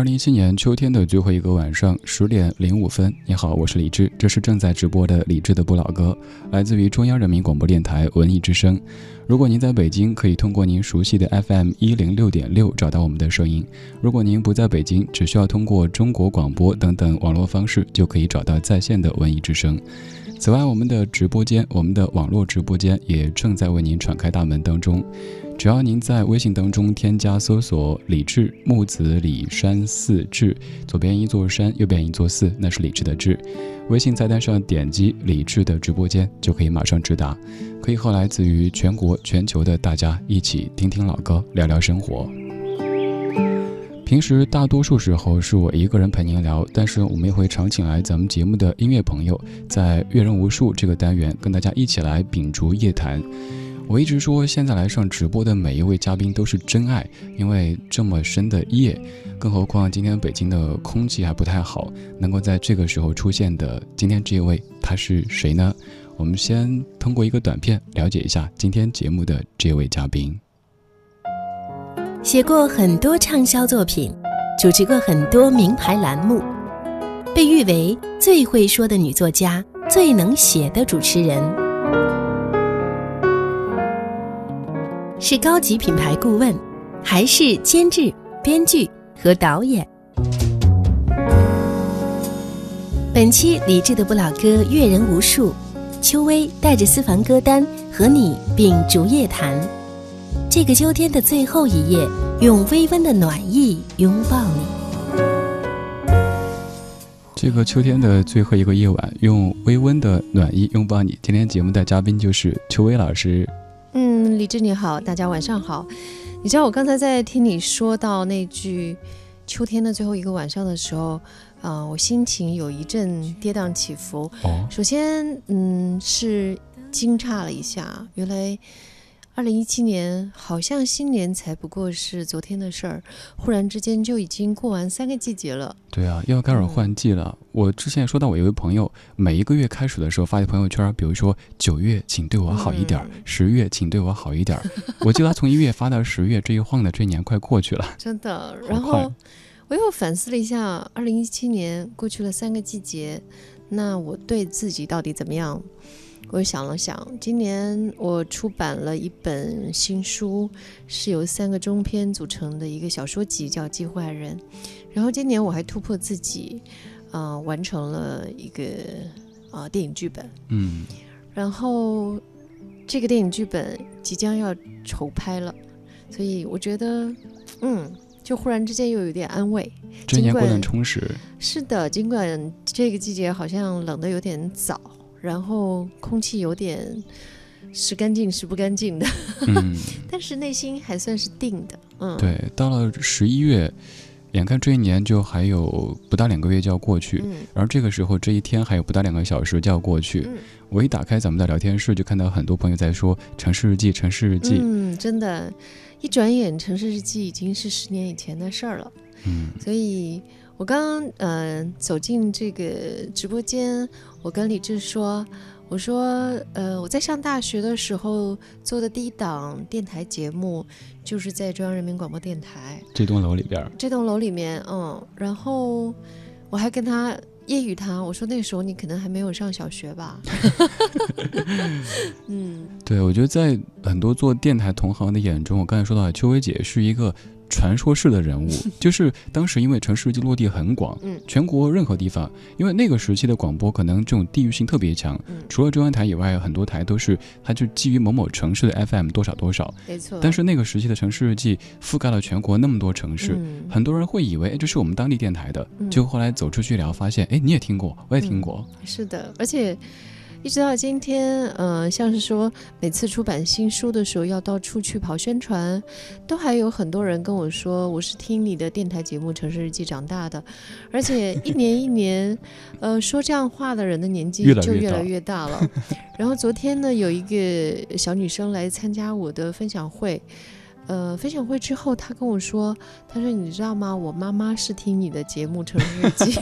二零一七年秋天的最后一个晚上，十点零五分。你好，我是李志，这是正在直播的李志的不老歌，来自于中央人民广播电台文艺之声。如果您在北京，可以通过您熟悉的 FM 一零六点六找到我们的声音；如果您不在北京，只需要通过中国广播等等网络方式，就可以找到在线的文艺之声。此外，我们的直播间，我们的网络直播间也正在为您敞开大门当中。只要您在微信当中添加搜索“李志木子李山寺志”，左边一座山，右边一座寺，那是李志的志。微信菜单上点击李志的直播间，就可以马上直达，可以和来自于全国、全球的大家一起听听老歌，聊聊生活。平时大多数时候是我一个人陪您聊，但是我们也会常请来咱们节目的音乐朋友，在阅人无数这个单元跟大家一起来秉烛夜谈。我一直说，现在来上直播的每一位嘉宾都是真爱，因为这么深的夜，更何况今天北京的空气还不太好，能够在这个时候出现的今天这位，他是谁呢？我们先通过一个短片了解一下今天节目的这位嘉宾。写过很多畅销作品，主持过很多名牌栏目，被誉为最会说的女作家，最能写的主持人。是高级品牌顾问，还是监制、编剧和导演？本期理智的不老歌阅人无数，秋薇带着私房歌单和你秉烛夜谈。这个秋天的最后一夜，用微温的暖意拥抱你。这个秋天的最后一个夜晚，用微温的暖意拥抱你。今天节目的嘉宾就是秋薇老师。嗯，李志你好，大家晚上好。你知道我刚才在听你说到那句“秋天的最后一个晚上”的时候，啊，我心情有一阵跌宕起伏。哦，首先，嗯，是惊诧了一下，原来。二零一七年好像新年才不过是昨天的事儿，忽然之间就已经过完三个季节了。对啊，又要开始换季了。我之前说到，我有位朋友，每一个月开始的时候发的朋友圈，比如说九月，请对我好一点；十月，请对我好一点。我记得他从一月发到十月，这一晃的这一年快过去了，真的。然后我又反思了一下，二零一七年过去了三个季节，那我对自己到底怎么样？我想了想，今年我出版了一本新书，是由三个中篇组成的一个小说集，叫《机会爱人》。然后今年我还突破自己，啊，完成了一个啊电影剧本。嗯。然后这个电影剧本即将要筹拍了，所以我觉得，嗯，就忽然之间又有点安慰。这年过得很充实。是的，尽管这个季节好像冷的有点早。然后空气有点是干净是不干净的，嗯，但是内心还算是定的，嗯，对。到了十一月，眼看这一年就还有不到两个月就要过去，嗯，然后这个时候这一天还有不到两个小时就要过去，嗯，我一打开咱们的聊天室，就看到很多朋友在说城市日记，城市日记，嗯，真的，一转眼城市日记已经是十年以前的事儿了，嗯，所以。我刚刚嗯走进这个直播间，我跟李志说，我说呃我在上大学的时候做的第一档电台节目，就是在中央人民广播电台这栋楼里边。这栋楼里面，嗯，然后我还跟他揶揄他，我说那时候你可能还没有上小学吧。嗯，对，我觉得在很多做电台同行的眼中，我刚才说到秋薇姐是一个。传说式的人物，就是当时因为城市日记落地很广，嗯。全国任何地方，因为那个时期的广播可能这种地域性特别强，嗯，除了中央台以外，很多台都是它就基于某某城市的 FM 多少多少，没错。但是那个时期的城市日记覆盖了全国那么多城市。嗯。很多人会以为，哎，这是我们当地电台的，就后来走出去聊，发现，哎，你也听过，我也听过，是的，而且一直到今天，呃，像是说每次出版新书的时候要到处去跑宣传，都还有很多人跟我说，我是听你的电台节目《城市日记》长大的，而且一年一年，呃，说这样话的人的年纪越来越大就越来越大了。然后昨天呢，有一个小女生来参加我的分享会。呃，分享会之后，他跟我说：“他说你知道吗？我妈妈是听你的节目《成人日记》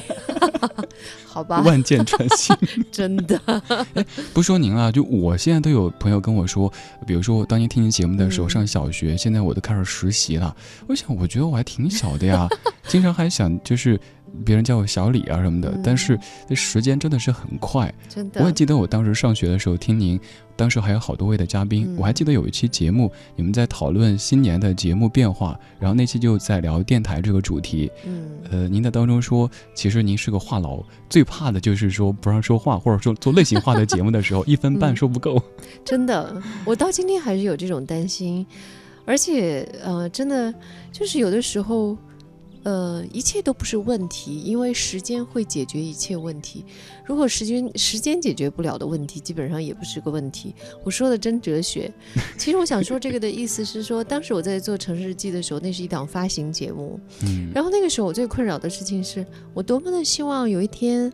好吧，万箭穿心。真的，不说您了，就我现在都有朋友跟我说，比如说我当年听您节目的时候嗯上小学，现在我都开始实习了。我想，我觉得我还挺小的呀，经常还想就是别人叫我小李啊什么的，嗯但是这时间真的是很快。真的。我也记得我当时上学的时候听您，当时还有好多位的嘉宾，嗯我还记得有一期节目，你们在讨论新年的节目变化，然后那期就在聊电台这个主题。嗯，呃，您在当中说，其实您是个话痨，最怕的就是说不让说话，或者说做类型化的节目的时候，一分半嗯说不够。真的，我到今天还是有这种担心，而且呃，真的就是有的时候，呃，一切都不是问题，因为时间会解决一切问题。如果时间时间解决不了的问题，基本上也不是个问题。我说的真哲学。其实我想说这个的意思是说，当时我在做《城市日记》的时候，那是一档发行节目，嗯，然后那个时候我最困扰的事情是我多么的希望有一天，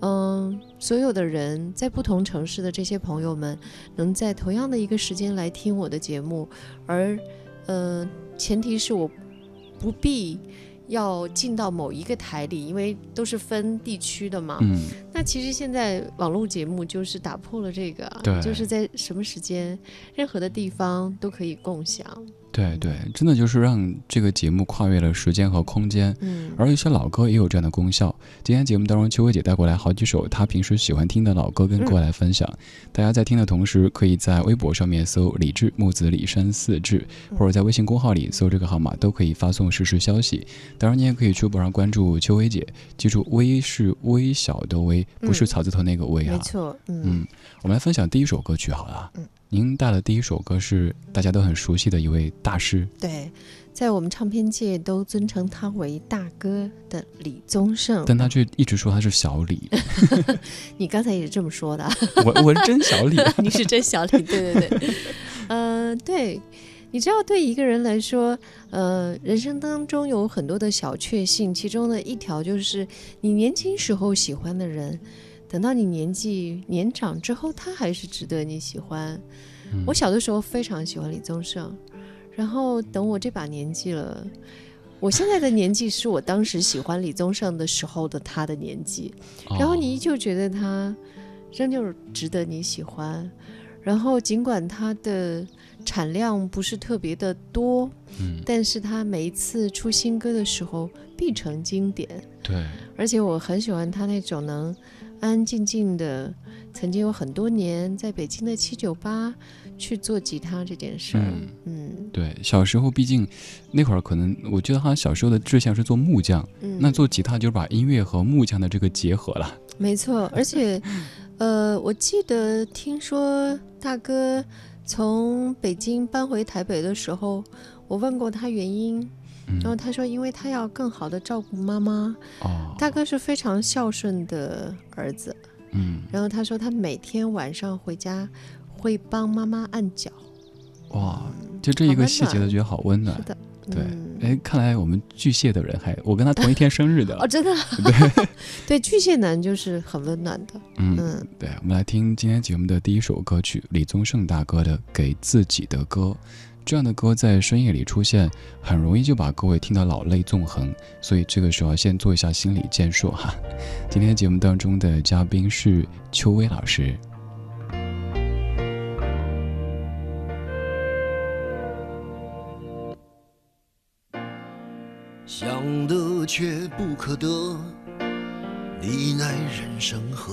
嗯、所有的人在不同城市的这些朋友们，能在同样的一个时间来听我的节目，而呃，前提是我不必。要进到某一个台里，因为都是分地区的嘛。嗯，那其实现在网络节目就是打破了这个就是在什么时间、任何的地方都可以共享。对对，真的就是让这个节目跨越了时间和空间。嗯，而一些老歌也有这样的功效。今天节目当中，秋薇姐带过来好几首她平时喜欢听的老歌，跟各位来分享。大家在听的同时，可以在微博上面搜“李志木子李山四志”，或者在微信公号里搜这个号码，都可以发送实时消息。当然，你也可以去微博上关注秋薇姐，记住“微”是微小的“微”，不是嗯草字头那个“微”啊。没错，嗯嗯，我们来分享第一首歌曲好了。嗯，您带的第一首歌是大家都很熟悉的一位大师。对，在我们唱片界都尊称他为大哥的李宗盛。但他却一直说他是小李，你刚才也是这么说的，我我是真小李。你是真小李，对对对，呃，对。你知道，对一个人来说，呃，人生当中有很多的小确幸，其中的一条就是你年轻时候喜欢的人，等到你年纪年长之后，他还是值得你喜欢。嗯。我小的时候非常喜欢李宗盛，然后等我这把年纪了，我现在的年纪是我当时喜欢李宗盛的时候的他的年纪，然后你依哦旧觉得他仍旧值得你喜欢，然后尽管他的产量不是特别的多，嗯，但是他每一次出新歌的时候必成经典，对，而且我很喜欢他那种能安安静静的，曾经有很多年在北京的七九八去做吉他这件事儿。嗯嗯对，小时候毕竟那会儿可能，我觉得他小时候的志向是做木匠，嗯，那做吉他就是把音乐和木匠的这个结合了。没错，而且，呃，我记得听说大哥从北京搬回台北的时候，我问过他原因，嗯然后他说，因为他要更好的照顾妈妈。哦，大哥是非常孝顺的儿子，嗯，然后他说他每天晚上回家会帮妈妈按脚。哇，就这一个细节都觉得好温暖是。的，对嗯，哎，看来我们巨蟹的人还，我跟他同一天生日的 哦，。真的，对，对，巨蟹男就是很温暖的，嗯，嗯对，我们来听今天节目的第一首歌曲，李宗盛大哥的《给自己的歌》。这样的歌在深夜里出现，很容易就把各位听得老泪纵横，所以这个时候先做一下心理建设哈。今天节目当中的嘉宾是邱薇老师。想得却不可得，你奈人生何？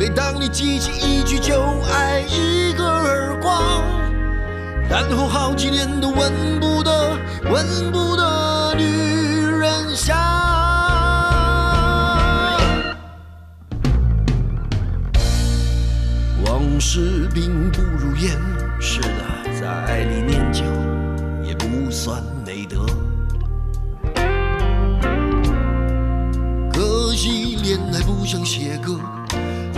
每当你记起一句就爱，一个耳光，然后好几年都闻不得、闻不得女人香。往事并不如烟，是的，在爱里念旧也不算美德。可惜恋爱不像写歌，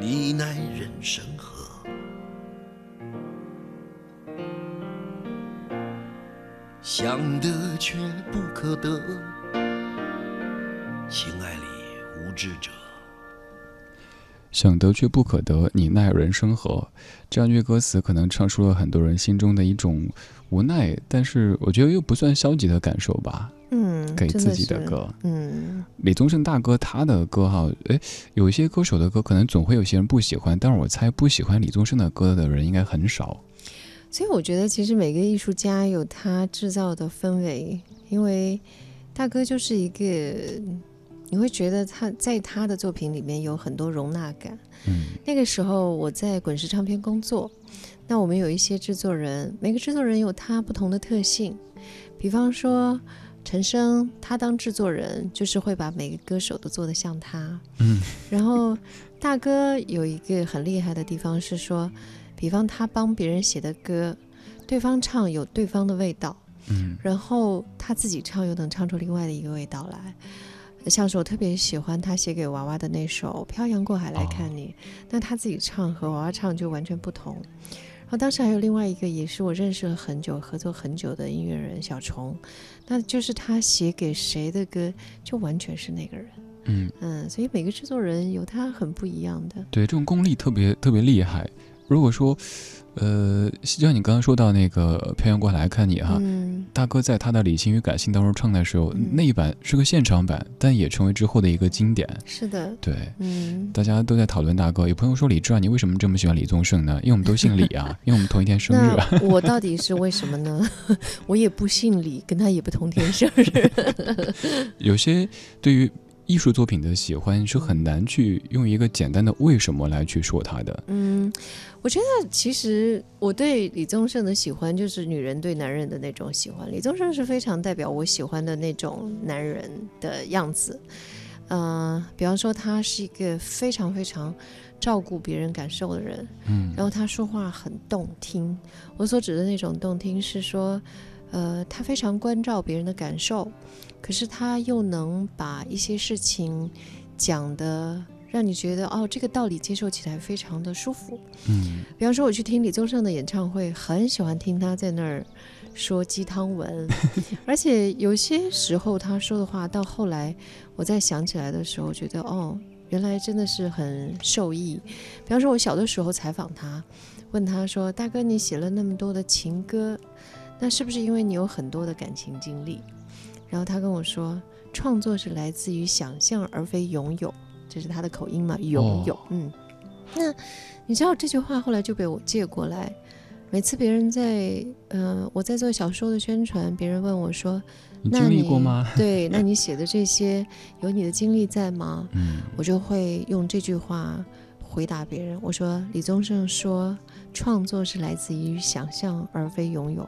你奈人生何？想得却不可得，情爱里无知者。想得却不可得，你奈人生何？这样一句歌词，可能唱出了很多人心中的一种无奈，但是我觉得又不算消极的感受吧。嗯，给自己的歌，嗯，李宗盛大哥他的歌哈，诶，有一些歌手的歌可能总会有些人不喜欢，但是我猜不喜欢李宗盛的歌的人应该很少。所以我觉得其实每个艺术家有他制造的氛围，因为大哥就是一个，你会觉得他在他的作品里面有很多容纳感。嗯那个时候我在滚石唱片工作，那我们有一些制作人，每个制作人有他不同的特性，比方说陈升，他当制作人就是会把每个歌手都做得像他，嗯，然后大哥有一个很厉害的地方是说，比方他帮别人写的歌，对方唱有对方的味道，嗯然后他自己唱又能唱出另外的一个味道来。像是我特别喜欢他写给娃娃的那首《漂洋过海来看你》，那他自己唱和娃娃唱就完全不同。然后当时还有另外一个也是我认识了很久、合作很久的音乐人小虫，那就是他写给谁的歌就完全是那个人。嗯嗯，所以每个制作人有他很不一样的。对，这种功力特别特别厉害。如果说，呃，就像你刚刚说到那个《漂洋过海来看你》哈，嗯，大哥在他的理性与感性当中唱的时候，嗯那一版是个现场版，但也成为之后的一个经典。是的，对，嗯，大家都在讨论大哥。有朋友说李志啊，你为什么这么喜欢李宗盛呢？因为我们都姓李啊，因为我们同一天生日啊。我 到底是为什么呢？我也不姓李，跟他也不同天生日。有些对于艺术作品的喜欢是很难去用一个简单的为什么来去说它的。嗯，我觉得其实我对李宗盛的喜欢就是女人对男人的那种喜欢。李宗盛是非常代表我喜欢的那种男人的样子。嗯、比方说他是一个非常非常照顾别人感受的人，嗯然后他说话很动听。我所指的那种动听是说，呃，他非常关照别人的感受，可是他又能把一些事情讲的让你觉得哦，这个道理接受起来非常的舒服。嗯比方说，我去听李宗盛的演唱会，很喜欢听他在那儿说鸡汤文，而且有些时候他说的话，到后来我再想起来的时候，觉得哦，原来真的是很受益。比方说，我小的时候采访他，问他说：“大哥，你写了那么多的情歌，那是不是因为你有很多的感情经历？”然后他跟我说：“创作是来自于想象，而非拥有。”这是他的口音嘛？拥有，嗯。那你知道这句话后来就被我借过来。每次别人在，呃，我在做小说的宣传，别人问我说：“那你经历过吗？对，那你写的这些有你的经历在吗？”嗯我就会用这句话回答别人。我说：“李宗盛说，创作是来自于想象而非拥有。”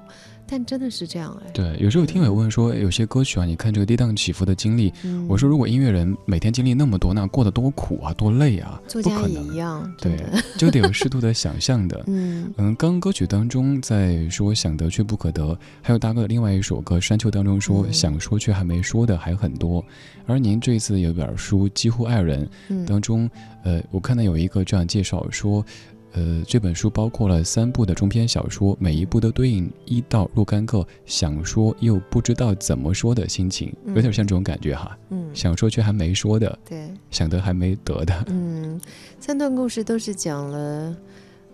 但真的是这样哎。对，有时候听友问说，有些歌曲啊，你看这个跌宕起伏的经历，嗯我说如果音乐人每天经历那么多，那过得多苦啊，多累啊，作家也不可能一。样，对。，就得有适度的想象的。嗯嗯，刚刚歌曲当中在说想得却不可得，还有大哥的另外一首歌《山丘》当中说、嗯想说却还没说的还很多。而您这次有本书《几乎爱人》嗯当中，呃，我看到有一个这样介绍说，呃，这本书包括了三部的中篇小说，每一部都对应一到若干个想说又不知道怎么说的心情，有点嗯像这种感觉哈。嗯，想说却还没说的，对。想得还没得的。嗯，三段故事都是讲了，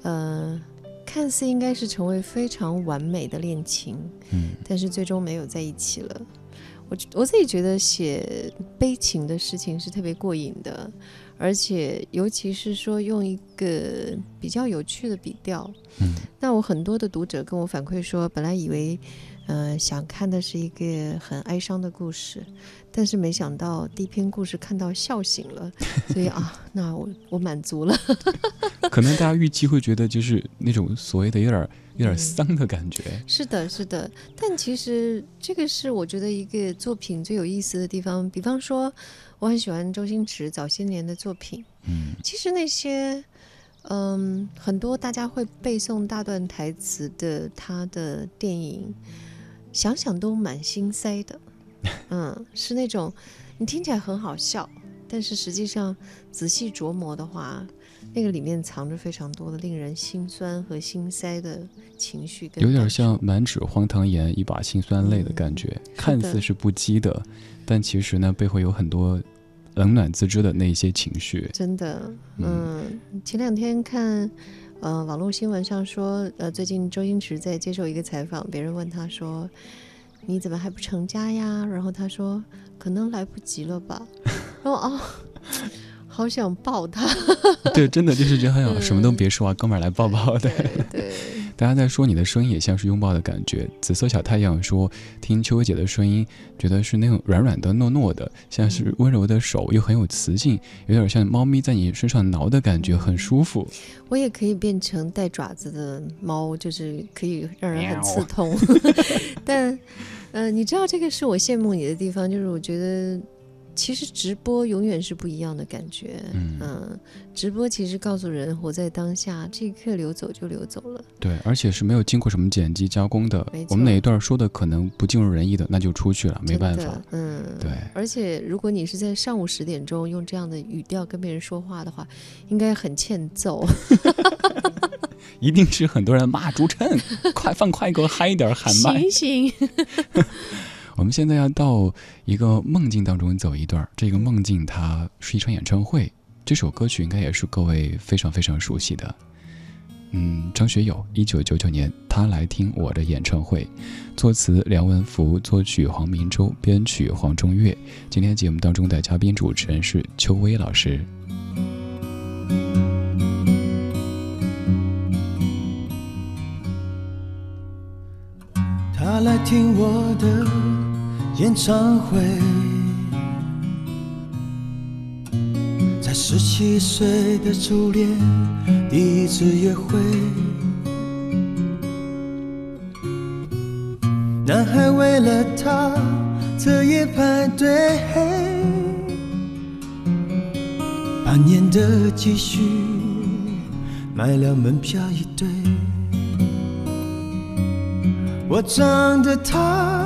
呃，看似应该是成为非常完美的恋情，嗯但是最终没有在一起了。我我自己觉得写悲情的事情是特别过瘾的，而且尤其是说用一个比较有趣的笔调。嗯那我很多的读者跟我反馈说，本来以为，呃，想看的是一个很哀伤的故事，但是没想到第一篇故事看到笑醒了，所以啊，那我我满足了。可能大家预期会觉得就是那种所谓的有点有点嗯丧的感觉。是的，是的，但其实这个是我觉得一个作品最有意思的地方。比方说，我很喜欢周星驰早些年的作品，嗯其实那些，嗯，很多大家会背诵大段台词的他的电影，想想都蛮心塞的。嗯，是那种你听起来很好笑，但是实际上仔细琢磨的话，那个里面藏着非常多的令人心酸和心塞的情绪跟有点像满纸荒唐言，一把辛酸泪的感觉，看似是不羁的，但其实呢，背后有很多冷暖自知的那些情绪。真的，嗯嗯，前两天看，呃，网络新闻上说，呃，最近周星驰在接受一个采访，别人问他说：“你怎么还不成家呀？”然后他说：“可能来不及了吧。”然后哦，好想抱他，对，真的就是觉得，哎呀，嗯什么都别说啊，哥们儿来抱抱。对，对对，大家在说你的声音也像是拥抱的感觉。紫色小太阳说，听秋薇姐的声音，觉得是那种软软的、糯糯的，像是温柔的手，又很有磁性，有点像猫咪在你身上挠的感觉，很舒服。我也可以变成带爪子的猫，就是可以让人很刺喵痛。但，呃，你知道这个是我羡慕你的地方，就是我觉得其实直播永远是不一样的感觉。嗯，直播其实告诉人活在当下，这一刻流走就流走了。对，而且是没有经过什么剪辑加工的。我们哪一段说的可能不尽如人意的，那就出去了，没办法。嗯，对。而且如果你是在上午十点钟用这样的语调跟别人说话的话，应该很欠揍。一定是很多人骂朱晨，快放快歌，嗨一点，喊麦。醒醒。我们现在要到一个梦境当中走一段，这个梦境它是一场演唱会，这首歌曲应该也是各位非常非常熟悉的。嗯，张学友，一九九九年，他来听我的演唱会，作词梁文福，作曲黄明洲，编曲黄中岳。今天节目当中的嘉宾主持人是邱薇老师。他来听我的。演唱会，在十七岁的初恋第一次约会，男孩为了她彻夜排队，半年的积蓄买了门票一对，我长得他。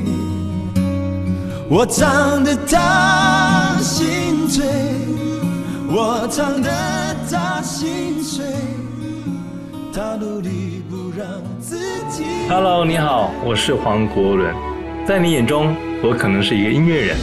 我唱得他心醉，我唱得他心碎，他努力不让自己。Hello，你好，我是黄国伦，在你眼中，我可能是一个音乐人。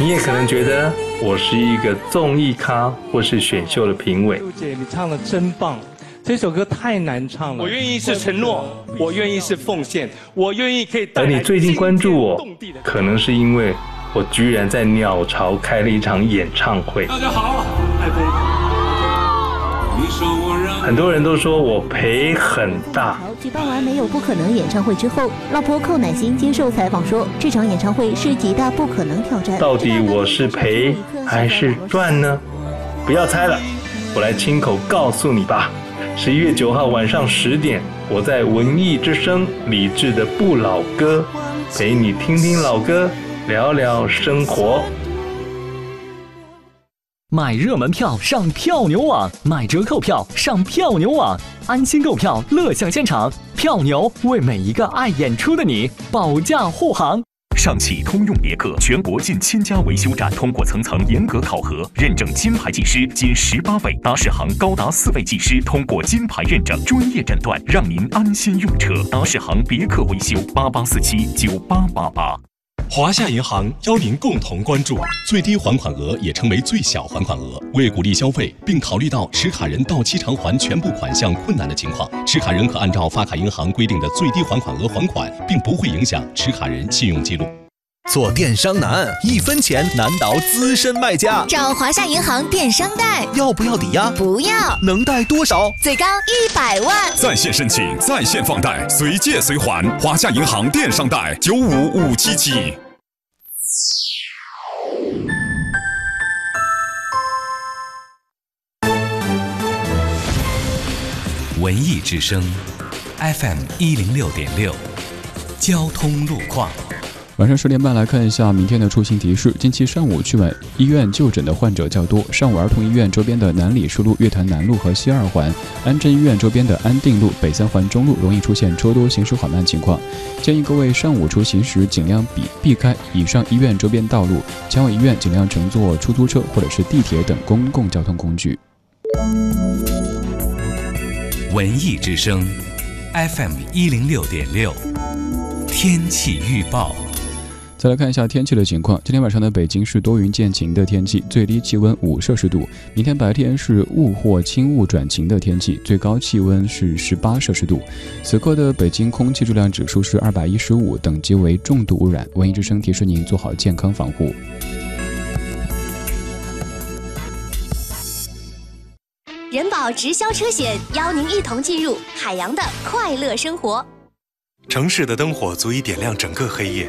你也可能觉得我是一个综艺咖，或是选秀的评委。陆姐，你唱的真棒。这首歌太难唱了。我愿意是承诺，我愿意是奉献，我愿意可以。而你最近关注我，可能是因为我居然在鸟巢开了一场演唱会。大家好。很多人都说我赔很大。举办完没有不可能演唱会之后，老婆寇乃馨接受采访说，这场演唱会是极大不可能挑战。到底我是赔还是赚呢？不要猜了，我来亲口告诉你吧。十一月九号晚上十点我在文艺之声李志的不老歌陪你听听老歌聊聊生活。买热门票上票牛网买折扣票上票牛网安心购票乐享现场。票牛为每一个爱演出的你保驾护航。上汽通用别克全国近千家维修站通过层层严格考核，认证金牌技师仅十八位，达世行高达四位技师通过金牌认证，专业诊断，让您安心用车。达世行别克维修八八四七九八八八。华夏银行邀您共同关注最低还款额，也称为最小还款额。为鼓励消费，并考虑到持卡人到期偿还全部款项困难的情况，持卡人可按照发卡银行规定的最低还款额还款，并不会影响持卡人信用记录。做电商难，一分钱难倒资深卖家。找华夏银行电商贷，要不要抵押？不要。能贷多少？最高一百万。在线申请，在线放贷，随借随还。华夏银行电商贷九五五七七。文艺之声，FM 一零六点六，交通路况。晚上十点半来看一下明天的出行提示。近期上午去往医院就诊的患者较多，上午儿童医院周边的南礼士路、月坛南路和西二环，安贞医院周边的安定路、北三环中路容易出现车多、行驶缓慢情况。建议各位上午出行时尽量避避开以上医院周边道路，前往医院尽量乘坐出租车或者是地铁等公共交通工具。文艺之声，FM 一零六点六，天气预报。再来看一下天气的情况。今天晚上的北京是多云见晴的天气，最低气温五摄氏度。明天白天是雾或轻雾转晴的天气，最高气温是十八摄氏度。此刻的北京空气质量指数是二百一十五，等级为重度污染。文艺之声提示您做好健康防护。人保直销车险邀您一同进入海洋的快乐生活。城市的灯火足以点亮整个黑夜。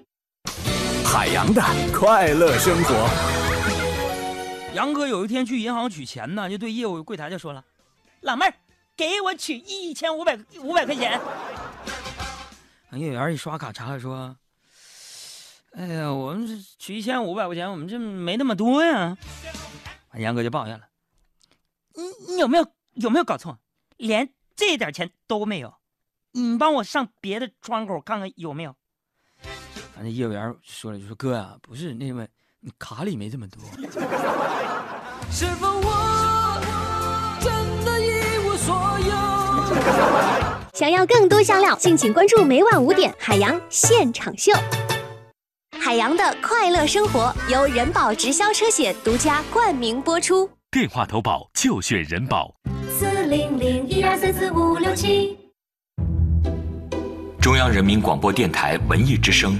海洋的快乐生活。杨哥有一天去银行取钱呢，就对业务柜台就说了：“老妹儿，给我取一千五百五百块钱。”业务员一刷卡查了说：“哎呀，我们这取一千五百块钱，我们这没那么多呀。”杨哥就抱怨了：“你你有没有有没有搞错？连这点钱都没有？你帮我上别的窗口看看有没有。”那业务员说了，就说哥呀，不是那位，你卡里没这么多。是否我真的一无所有？想要更多香料，敬请关注每晚五点海洋现场秀。海洋的快乐生活由人保直销车险独家冠名播出。电话投保就选人保。四零零一二三四五六七。中央人民广播电台文艺之声。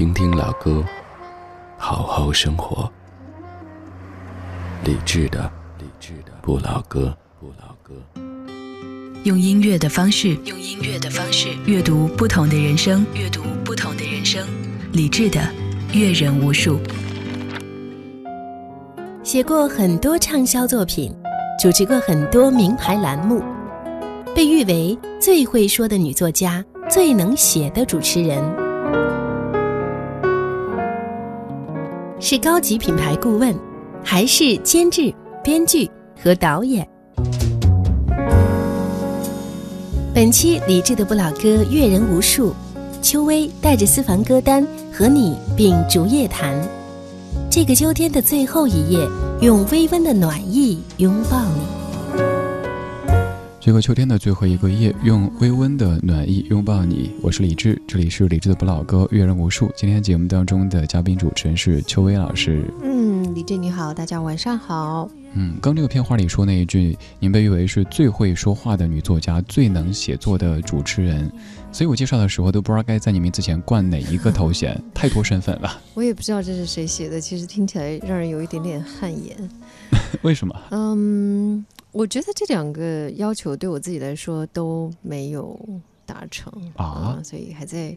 听听老歌，好好生活。理智的，理智的不老歌，不老歌。用音乐的方式，用音乐的方式阅读不同的人生，阅读不同的人生。理智的，阅人无数。写过很多畅销作品，主持过很多名牌栏目，被誉为最会说的女作家、最能写的主持人，是高级品牌顾问，还是监制、编剧和导演。本期理智的不老歌阅人无数，秋薇带着私房歌单和你秉烛夜谈。这个秋天的最后一夜，用微温的暖意拥抱你。这个秋天的最后一个夜，用微温的暖意拥抱你。我是李志，这里是李志的不老歌，阅人无数。今天节目当中的嘉宾主持人是邱薇老师。嗯，李志你好，大家晚上好。嗯，刚这个片花里说那一句，您被誉为是最会说话的女作家，最能写作的主持人，所以我介绍的时候都不知道该在你名字前冠哪一个头衔，太多身份了。我也不知道这是谁写的，其实听起来让人有一点点汗颜。为什么？嗯，我觉得这两个要求对我自己来说都没有达成啊，所以还在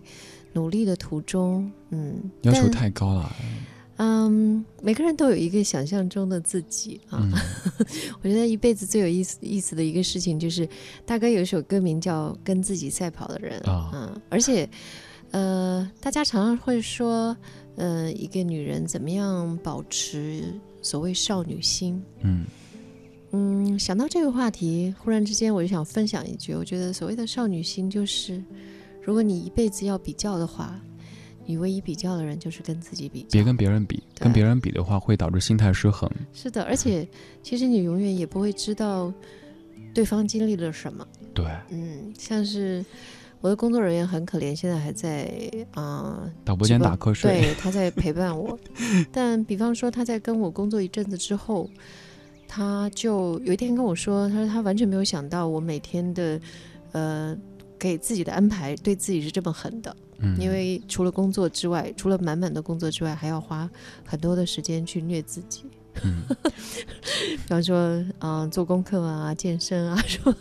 努力的途中。嗯，要求太高了。嗯，每个人都有一个想象中的自己啊。我觉得一辈子最有意思意思的一个事情，就是大哥有一首歌名叫《跟自己赛跑的人》啊。而且，呃，大家常常会说，呃，一个女人怎么样保持所谓少女心？嗯嗯，想到这个话题，忽然之间我就想分享一句，我觉得所谓的少女心，就是如果你一辈子要比较的话。你唯一比较的人就是跟自己比，别跟别人比，跟别人比的话会导致心态失衡。是的，而且其实你永远也不会知道对方经历了什么。对，嗯，像是我的工作人员很可怜，现在还在啊导播间打瞌睡，对，他在陪伴我。但比方说他在跟我工作一阵子之后，他就有一天跟我说，他说他完全没有想到我每天的呃给自己的安排对自己是这么狠的。因为除了工作之外，除了满满的工作之外，还要花很多的时间去虐自己。嗯，比方说啊，做功课啊，健身啊，什么。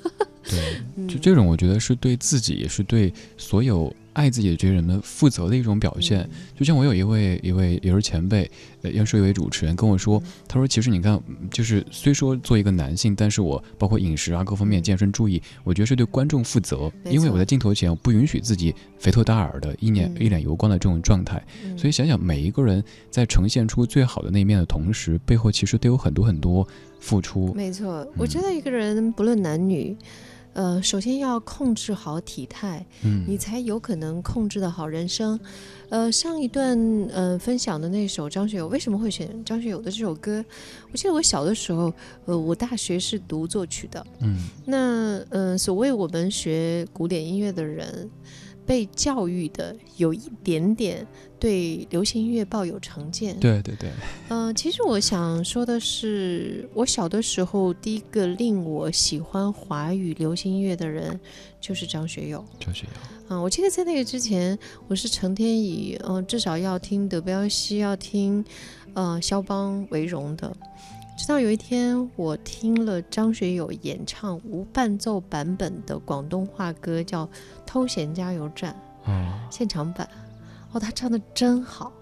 对，就这种，我觉得是对自己，也是对所有。爱自己的这些人们负责的一种表现，就像我有一位一位也是前辈，呃，也是一位主持人跟我说，他说其实你看，就是虽说做一个男性，但是我包括饮食啊各方面健身注意，我觉得是对观众负责，因为我在镜头前我不允许自己肥头大耳的，一脸一脸油光的这种状态，所以想想每一个人在呈现出最好的那一面的同时，背后其实都有很多很多付出。没错，我觉得一个人不论男女。呃，首先要控制好体态，嗯，你才有可能控制的好人生。呃，上一段呃分享的那首张学友，为什么会选张学友的这首歌？我记得我小的时候，呃，我大学是读作曲的，嗯，那呃，所谓我们学古典音乐的人。被教育的有一点点对流行音乐抱有成见。对对对。嗯，其实我想说的是，我小的时候第一个令我喜欢华语流行音乐的人就是张学友。张学友。嗯，我记得在那个之前，我是成天以嗯至少要听德彪西、要听呃肖邦为荣的。直到有一天，我听了张学友演唱无伴奏版本的广东话歌，叫《偷闲加油站》现场版。哦，他唱的真好。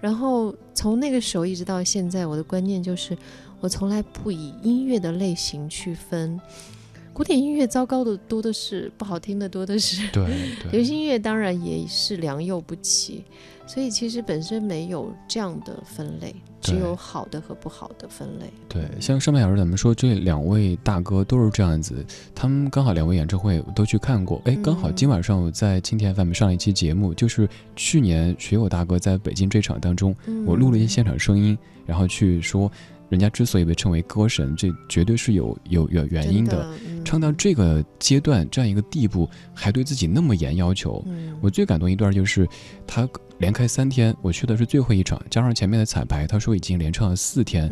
然后从那个时候一直到现在，我的观念就是，我从来不以音乐的类型去分。古典音乐糟糕的多的是，不好听的多的是。对。流行音乐当然也是良莠不齐。所以其实本身没有这样的分类，只有好的和不好的分类。对，像上半小时咱们说这两位大哥都是这样子，他们刚好两位演唱会都去看过。哎，刚好今晚上我在青田 FM 上了一期节目，就是去年学友大哥在北京这场当中，我录了一些现场声音，然后去说，人家之所以被称为歌神，这绝对是有有有原因的。唱到这个阶段这样一个地步，还对自己那么严要求，我最感动一段就是他。连开三天，我去的是最后一场，加上前面的彩排，他说已经连唱了四天，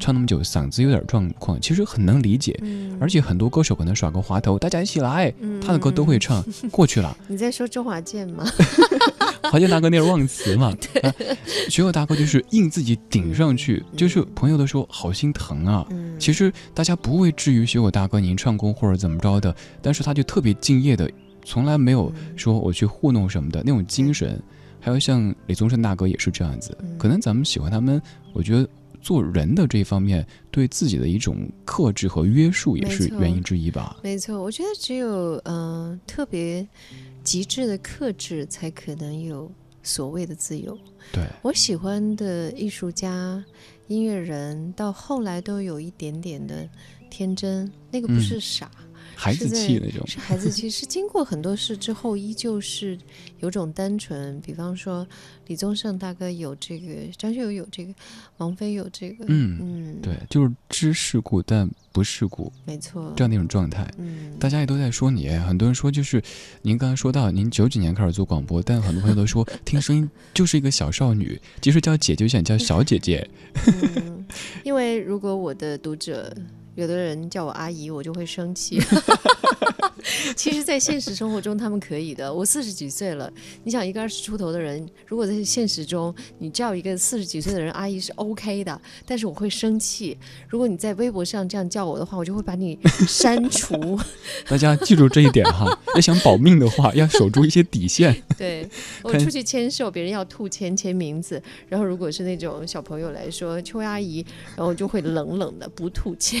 唱那么久，嗓子有点状况，其实很能理解。而且很多歌手可能耍个滑头，大家一起来，他的歌都会唱过去了。你在说周华健吗？华健大哥那是忘词嘛？学友大哥就是硬自己顶上去，就是朋友都说好心疼啊。其实大家不会至于学友大哥您唱功或者怎么着的，但是他就特别敬业的，从来没有说我去糊弄什么的那种精神。还有像李宗盛大哥也是这样子，可能咱们喜欢他们，我觉得做人的这一方面，对自己的一种克制和约束也是原因之一吧。没错，我觉得只有嗯特别极致的克制，才可能有所谓的自由。对我喜欢的艺术家、音乐人，到后来都有一点点的天真，那个不是傻。孩子气那种是孩子气，是经过很多事之后，依旧是有种单纯。比方说，李宗盛大哥有这个，张学友有这个，王菲有这个，嗯嗯，对，就是知世故但不世故，没错，这样的一种状态。嗯，大家也都在说你，很多人说就是您刚才说到您九几年开始做广播，但很多朋友都说 听声音就是一个小少女，即使叫姐就想叫小姐姐。嗯，因为如果我的读者。有的人叫我阿姨，我就会生气。其实，在现实生活中，他们可以的。我四十几岁了，你想一个二十出头的人，如果在现实中你叫一个四十几岁的人阿姨是 OK 的，但是我会生气。如果你在微博上这样叫我的话，我就会把你删除。大家记住这一点哈，要想保命的话，要守住一些底线。对 我出去签售，别人要吐签签名字，然后如果是那种小朋友来说邱阿姨，然后就会冷冷的不吐签。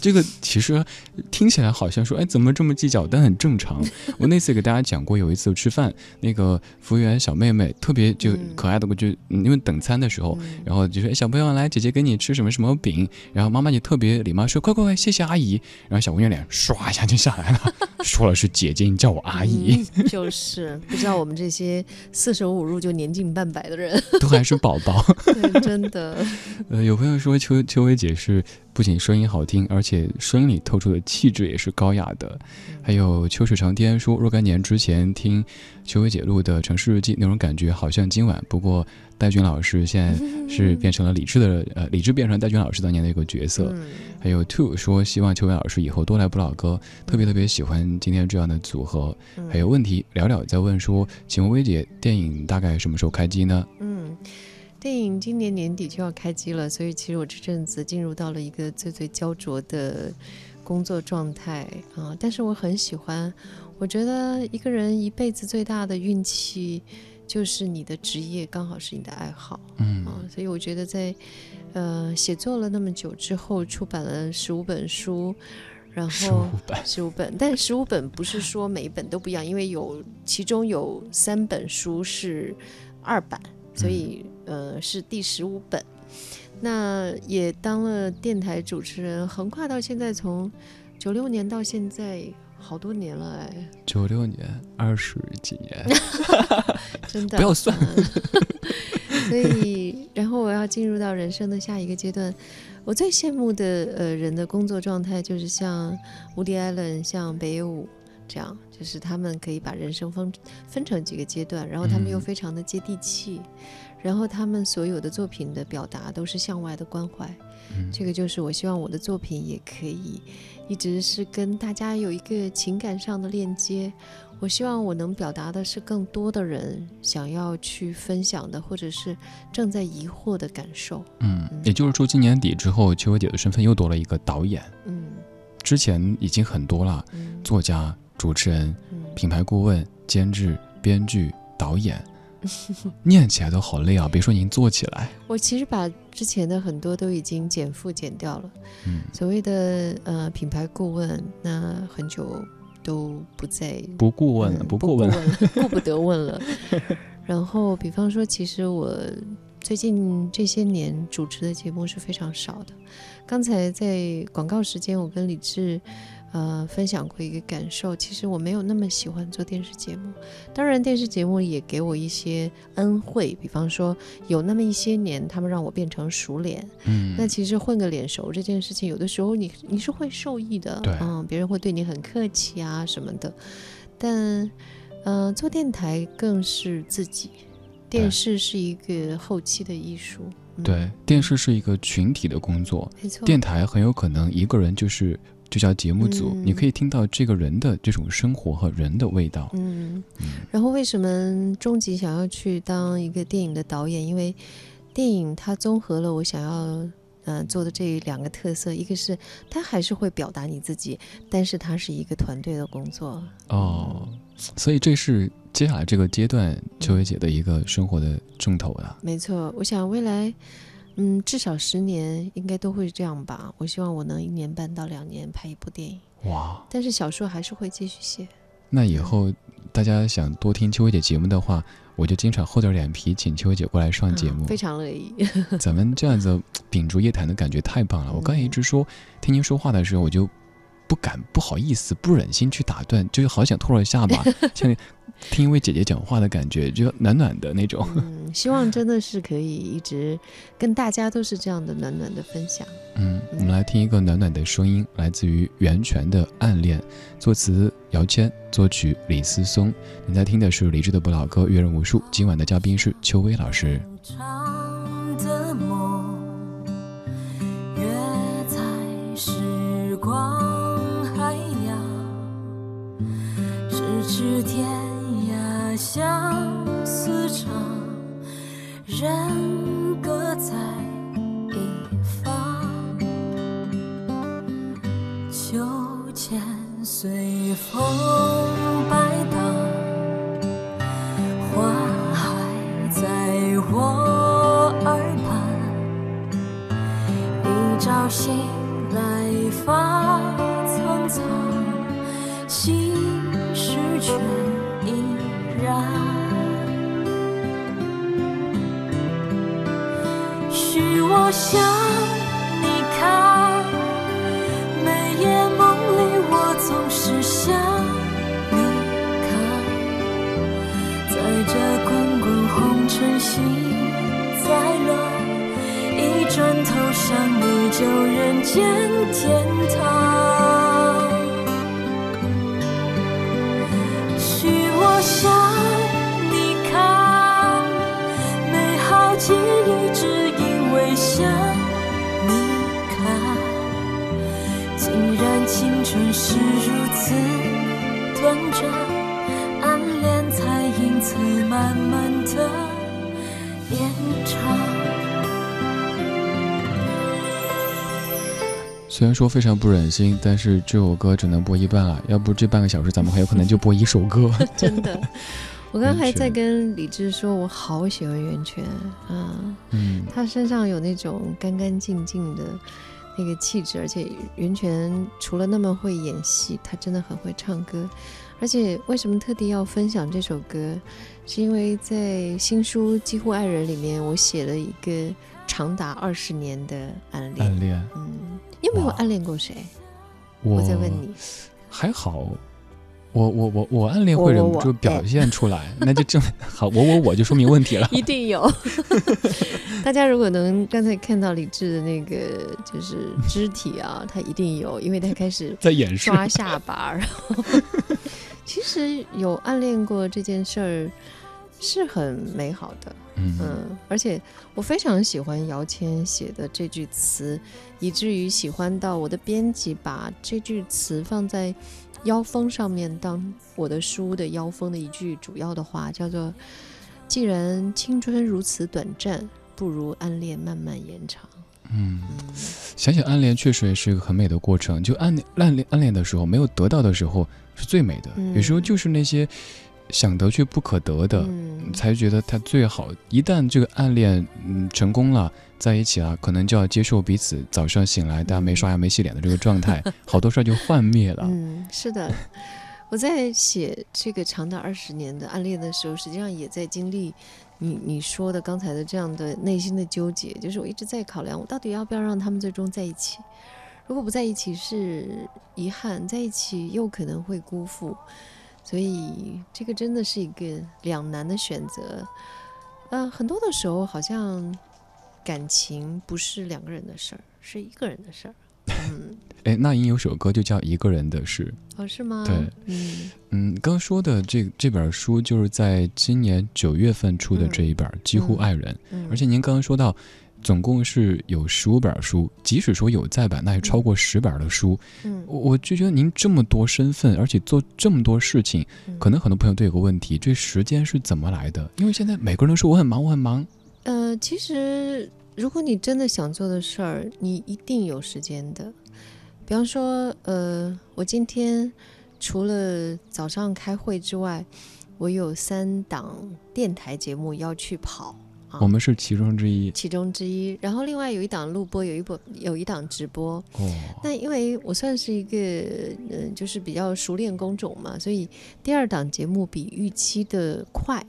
这个其实听起来好像说，哎，怎么这么计较？但很正常。我那次给大家讲过，有一次吃饭，那个服务员小妹妹特别就可爱的，就因为等餐的时候，然后就说哎小朋友来，姐姐给你吃什么什么饼，然后妈妈就特别礼貌说，快快快，谢谢阿姨。然后小姑娘脸唰一下就下来了，说了是姐姐，你叫我阿姨。就是不知道我们这些四舍五入就年近半百的人，都还是宝宝。真的。呃，有朋友说秋秋薇姐是。不仅声音好听，而且声音里透出的气质也是高雅的。还有秋水长天说，若干年之前听秋薇姐录的《城市日记》，那种感觉好像今晚。不过戴军老师现在是变成了李智的，呃，李智变成戴军老师当年的一个角色。还有 Two 说，希望秋薇老师以后多来不老歌，特别特别喜欢今天这样的组合。还有问题聊聊在问说，请问薇姐，电影大概什么时候开机呢？嗯。电影今年年底就要开机了，所以其实我这阵子进入到了一个最最焦灼的工作状态啊。但是我很喜欢，我觉得一个人一辈子最大的运气就是你的职业刚好是你的爱好，嗯啊。所以我觉得在呃写作了那么久之后，出版了十五本书，然后十五本，十五本，但十五本不是说每一本都不一样，因为有其中有三本书是二版。所以，呃，是第十五本，那也当了电台主持人，横跨到现在，从九六年到现在，好多年了哎。九六年，二十几年 真的不要算。所以，然后我要进入到人生的下一个阶段，我最羡慕的呃人的工作状态，就是像伍迪·艾伦，像北野武。这样就是他们可以把人生分分成几个阶段，然后他们又非常的接地气，然后他们所有的作品的表达都是向外的关怀。这个就是我希望我的作品也可以一直是跟大家有一个情感上的链接。我希望我能表达的是更多的人想要去分享的，或者是正在疑惑的感受。嗯，也就是说，今年底之后，邱伟姐的身份又多了一个导演。嗯，之前已经很多了，作家。主持人、品牌顾问、监制、编剧、导演，念起来都好累啊！别说您做起来，我其实把之前的很多都已经减负减掉了。嗯，所谓的呃品牌顾问，那很久都不再不顾问了，不顾问了，顾不得问了。然后，比方说，其实我最近这些年主持的节目是非常少的。刚才在广告时间，我跟李志。呃，分享过一个感受，其实我没有那么喜欢做电视节目。当然，电视节目也给我一些恩惠，比方说有那么一些年，他们让我变成熟脸。嗯，那其实混个脸熟这件事情，有的时候你你是会受益的。对，嗯，别人会对你很客气啊什么的。但，呃，做电台更是自己，电视是一个后期的艺术。对，电视是一个群体的工作，没错。电台很有可能一个人就是。就叫节目组，你可以听到这个人的这种生活和人的味道。嗯，然后为什么终极想要去当一个电影的导演？因为电影它综合了我想要嗯做的这两个特色，一个是它还是会表达你自己，但是它是一个团队的工作。哦，所以这是接下来这个阶段秋月姐的一个生活的重头了。没错，我想未来，嗯，至少十年应该都会这样吧。我希望我能一年半到两年拍一部电影。哇！但是小说还是会继续写。那以后大家想多听秋薇姐节目的话，我就经常厚着脸皮请秋薇姐过来上节目，非常乐意。咱们这样子 秉烛夜谈的感觉太棒了。我刚才一直说听您说话的时候，我就。不敢，不好意思，不忍心去打断，就是好想拖着下巴，像听一位姐姐讲话的感觉，就暖暖的那种。嗯，希望真的是可以一直跟大家都是这样的暖暖的分享。嗯，我们来听一个暖暖的声音，来自于袁泉的《暗恋》，作词姚谦，作曲李思松。你在听的是李志的不老歌，阅人无数。今晚的嘉宾是邱薇老师。是天涯相思长，人各在一方。秋千随风摆荡，花还在我耳畔。一朝醒来发苍苍，却依然。许我向你看，每夜梦里我总是想你看。在这滚滚红尘心再乱，一转头想你就人间天堂。青春是如此短暂，暗恋才因此慢慢的延长。虽然说非常不忍心，但是这首歌只能播一半了。要不这半个小时，咱们很有可能就播一首歌。真的，我刚才在跟李志说，我好喜欢袁泉啊，嗯，他身上有那种干干净净的那个气质，而且袁泉除了那么会演戏，他真的很会唱歌。而且为什么特地要分享这首歌，是因为在新书《几乎爱人》里面，我写了一个长达二十年的暗恋。暗恋，嗯。你有没有暗恋过谁？我在问你，还好，我我我我暗恋会忍不住表现出来，那就证明好，我我我就说明问题了。一定有，大家如果能刚才看到李志的那个就是肢体啊，他一定有，因为他开始 在演刷下巴，然后其实有暗恋过这件事儿是很美好的。嗯，而且我非常喜欢姚谦写的这句词，以至于喜欢到我的编辑把这句词放在腰封上面，当我的书的腰封的一句主要的话，叫做“既然青春如此短暂，不如暗恋慢慢延长。”嗯，想想暗恋确实也是一个很美的过程。就暗恋暗恋暗恋的时候，没有得到的时候是最美的。有时候就是那些。想得却不可得的，才觉得他最好。一旦这个暗恋嗯成功了，在一起了，可能就要接受彼此早上醒来大家没刷牙没洗脸的这个状态，好多事儿就幻灭了。嗯，是的，我在写这个长达二十年的暗恋的时候，实际上也在经历你你说的刚才的这样的内心的纠结，就是我一直在考量，我到底要不要让他们最终在一起？如果不在一起是遗憾，在一起又可能会辜负。所以这个真的是一个两难的选择，呃，很多的时候好像感情不是两个人的事儿，是一个人的事儿。嗯，哎，那英有首歌就叫《一个人的事》。哦，是吗？对，嗯嗯，刚说的这这本书就是在今年九月份出的这一本《几乎爱人》，而且您刚刚说到。总共是有十五本书，即使说有再版，那也超过十本的书。嗯，我我就觉得您这么多身份，而且做这么多事情，可能很多朋友都有个问题：这时间是怎么来的？因为现在每个人都说我很忙，我很忙。呃，其实如果你真的想做的事儿，你一定有时间的。比方说，呃，我今天除了早上开会之外，我有三档电台节目要去跑。我们是其中之一，其中之一。然后另外有一档录播，有一播有一档直播。哦。那因为我算是一个嗯，就是比较熟练工种嘛，所以第二档节目比预期的快。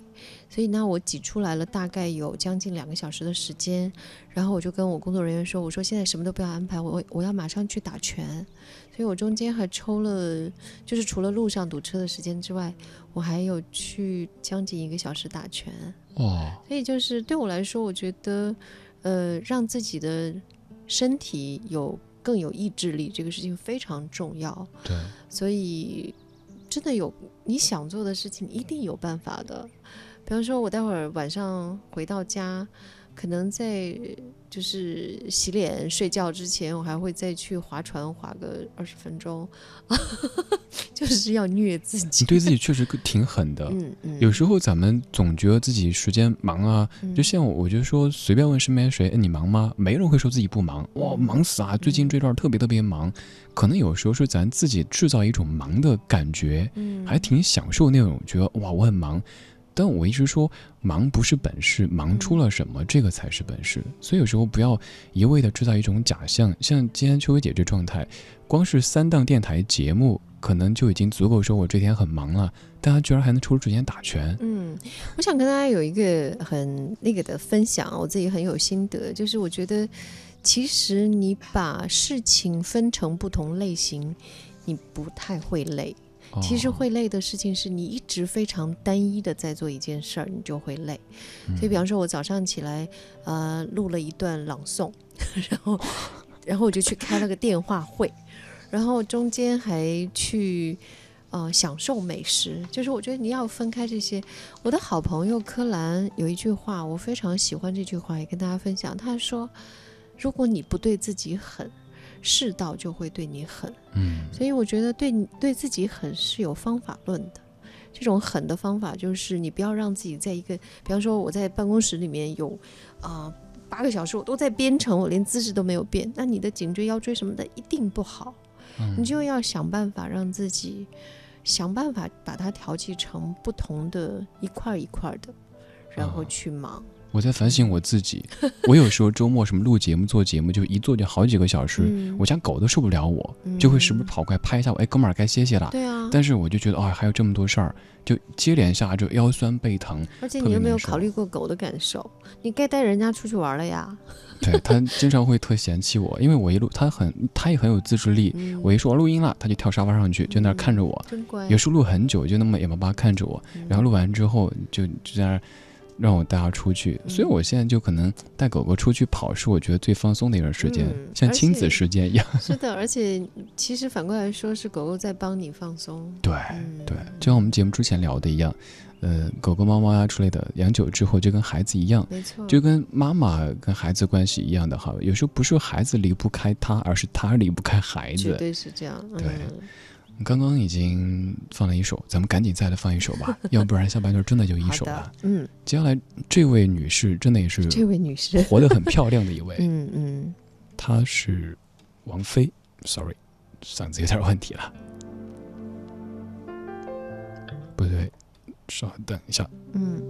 所以呢，我挤出来了大概有将近两个小时的时间，然后我就跟我工作人员说：“我说现在什么都不要安排，我我要马上去打拳。”所以我中间还抽了，就是除了路上堵车的时间之外，我还有去将近一个小时打拳。哦，所以就是对我来说，我觉得，呃，让自己的身体有更有意志力，这个事情非常重要。对，所以真的有你想做的事情，一定有办法的。比方说，我待会儿晚上回到家，可能在。就是洗脸睡觉之前，我还会再去划船划个二十分钟，就是要虐自己。你对自己确实挺狠的。嗯嗯。有时候咱们总觉得自己时间忙啊，就像我，我就说随便问身边谁，你忙吗？没人会说自己不忙。哇，忙死啊！最近这段特别特别忙，可能有时候是咱自己制造一种忙的感觉，嗯，还挺享受那种觉得哇，我很忙。但我一直说，忙不是本事，忙出了什么，这个才是本事。所以有时候不要一味的制造一种假象，像今天秋薇姐这状态，光是三档电台节目，可能就已经足够说我这天很忙了。但她居然还能抽出时间打拳。嗯，我想跟大家有一个很那个的分享，我自己很有心得，就是我觉得，其实你把事情分成不同类型，你不太会累。其实会累的事情是你一直非常单一的在做一件事儿，你就会累。所以，比方说，我早上起来，呃，录了一段朗诵，然后，然后我就去开了个电话会，然后中间还去，呃，享受美食。就是我觉得你要分开这些。我的好朋友柯蓝有一句话，我非常喜欢这句话，也跟大家分享。他说：“如果你不对自己狠。”世道就会对你狠，嗯，所以我觉得对你对自己狠是有方法论的。这种狠的方法就是你不要让自己在一个，比方说我在办公室里面有啊八个小时我都在编程，我连姿势都没有变，那你的颈椎腰椎什么的一定不好。你就要想办法让自己想办法把它调剂成不同的一块一块的，然后去忙。我在反省我自己，我有时候周末什么录节目、做节目，就一做就好几个小时，我家狗都受不了我，就会时不时跑过来拍一下我，哎，哥们儿该歇歇了。对啊。但是我就觉得，哦，还有这么多事儿，就接连下就腰酸背疼。而且你有没有考虑过狗的感受？你该带人家出去玩了呀。对他经常会特嫌弃我，因为我一录，他很，他也很有自制力。我一说我录音了，他就跳沙发上去，就那看着我。真乖。有时候录很久，就那么眼巴巴看着我，然后录完之后就就在那。让我带它出去，所以我现在就可能带狗狗出去跑，是我觉得最放松的一段时间，像亲子时间一样。是的，而且其实反过来说，是狗狗在帮你放松。对对，就像我们节目之前聊的一样，呃，狗狗、猫猫呀之类的，养久之后就跟孩子一样，没错，就跟妈妈跟孩子关系一样的哈。有时候不是孩子离不开它，而是它离不开孩子。绝对是这样。对。刚刚已经放了一首，咱们赶紧再来放一首吧，要不然下半段真的就一首了。嗯，接下来这位女士真的也是这位女士活得很漂亮的一位。嗯嗯，她是王菲。Sorry，嗓子有点问题了。不对，稍等一下。嗯，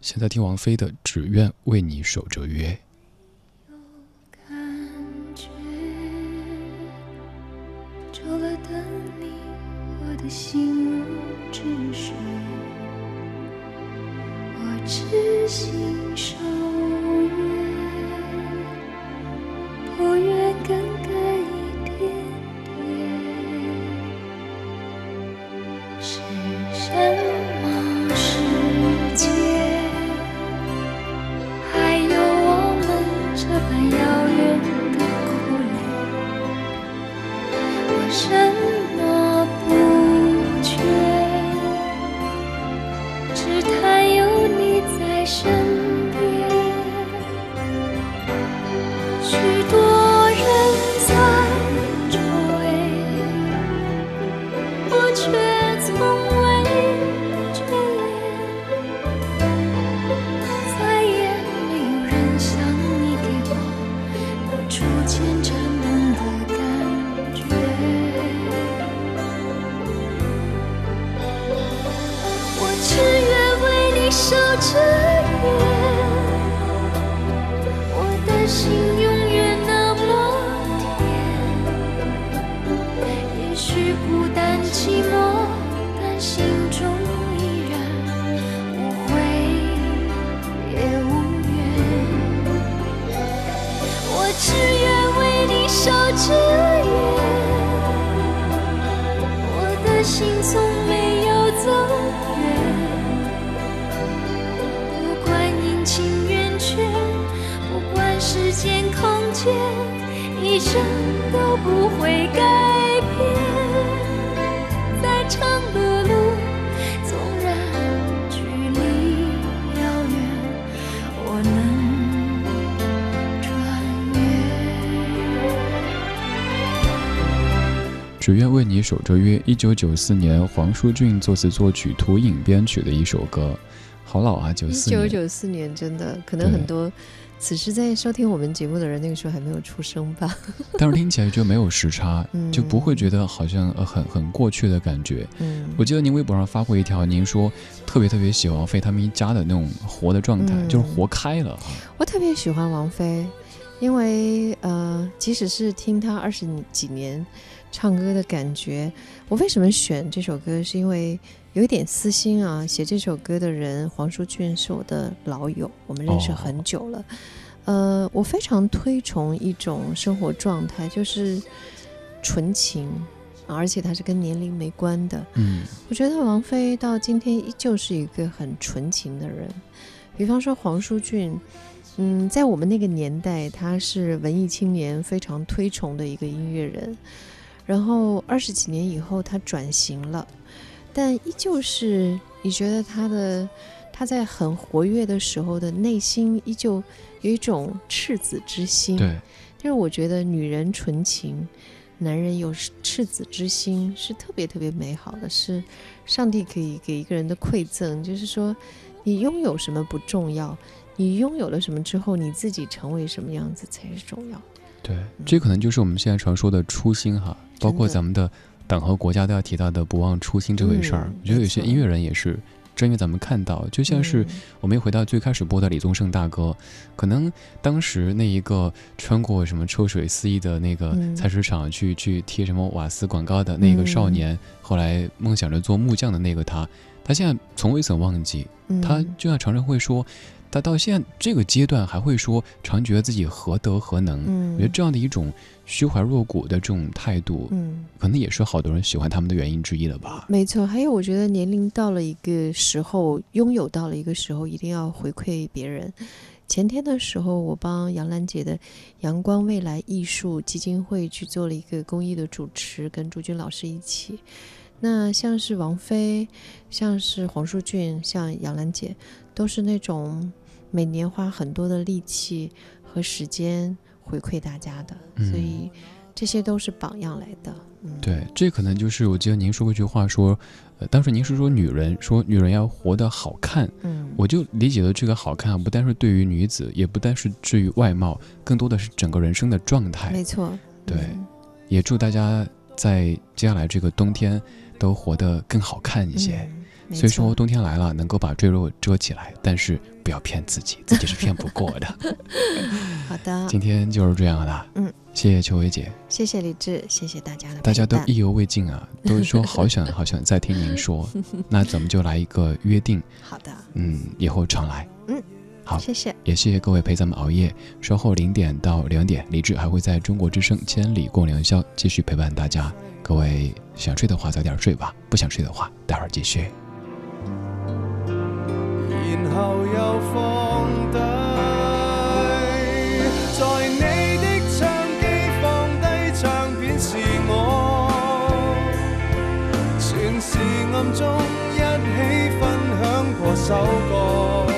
现在听王菲的《只愿为你守着约》。除了等你，我的心如止水，我痴心守约，不愿更改一点点。是什守着约，一九九四年黄舒骏作词作曲、涂影编曲的一首歌，好老啊！九四一九九四年，真的可能很多。此时在收听我们节目的人，那个时候还没有出生吧？但是听起来就没有时差，就不会觉得好像呃很很过去的感觉。嗯，我记得您微博上发过一条，您说特别特别喜欢王菲他们一家的那种活的状态，就是活开了。我特别喜欢王菲，因为呃，即使是听她二十几年唱歌的感觉，我为什么选这首歌？是因为。有一点私心啊，写这首歌的人黄舒骏是我的老友，我们认识很久了。呃，我非常推崇一种生活状态，就是纯情，而且它是跟年龄没关的。嗯，我觉得王菲到今天依旧是一个很纯情的人。比方说黄舒骏，嗯，在我们那个年代，他是文艺青年非常推崇的一个音乐人。然后二十几年以后，他转型了。但依旧是，你觉得他的他在很活跃的时候的内心依旧有一种赤子之心。对，但是我觉得女人纯情，男人有赤子之心是特别特别美好的，是上帝可以给一个人的馈赠。就是说，你拥有什么不重要，你拥有了什么之后，你自己成为什么样子才是重要。对，这可能就是我们现在常说的初心哈，包括咱们的。党和国家都要提到的不忘初心这回事儿，我觉得有些音乐人也是，正因为咱们看到，就像是我们又回到最开始播的李宗盛大哥，可能当时那一个穿过什么抽水四溢的那个菜市场去去贴什么瓦斯广告的那个少年，后来梦想着做木匠的那个他，他现在从未曾忘记，他就像常常会说。他到现在这个阶段还会说，常觉得自己何德何能？嗯，我觉得这样的一种虚怀若谷的这种态度，嗯，可能也是好多人喜欢他们的原因之一了吧。没错，还有我觉得年龄到了一个时候，拥有到了一个时候，一定要回馈别人。前天的时候，我帮杨澜姐的阳光未来艺术基金会去做了一个公益的主持，跟朱军老师一起。那像是王菲，像是黄舒骏，像杨澜姐。都是那种每年花很多的力气和时间回馈大家的，所以这些都是榜样来的。对，这可能就是我记得您说过一句话，说，呃，当时您是说女人，说女人要活得好看。嗯，我就理解了这个好看，不单是对于女子，也不单是至于外貌，更多的是整个人生的状态。没错。对，也祝大家在接下来这个冬天都活得更好看一些。虽说冬天来了，能够把赘肉遮起来，但是不要骗自己，自己是骗不过的。好的，今天就是这样的。嗯，谢谢秋薇姐，谢谢李志，谢谢大家的。大家都意犹未尽啊，都说好想好想再听您说，那咱们就来一个约定。好的，嗯，以后常来。嗯，好，谢谢，也谢谢各位陪咱们熬夜。稍后零点到两点，李志还会在中国之声《千里共良宵》继续陪伴大家。各位想睡的话早点睡吧，不想睡的话待会儿继续。后又放低，在你的唱机放低唱片是我，全是暗中一起分享过首歌。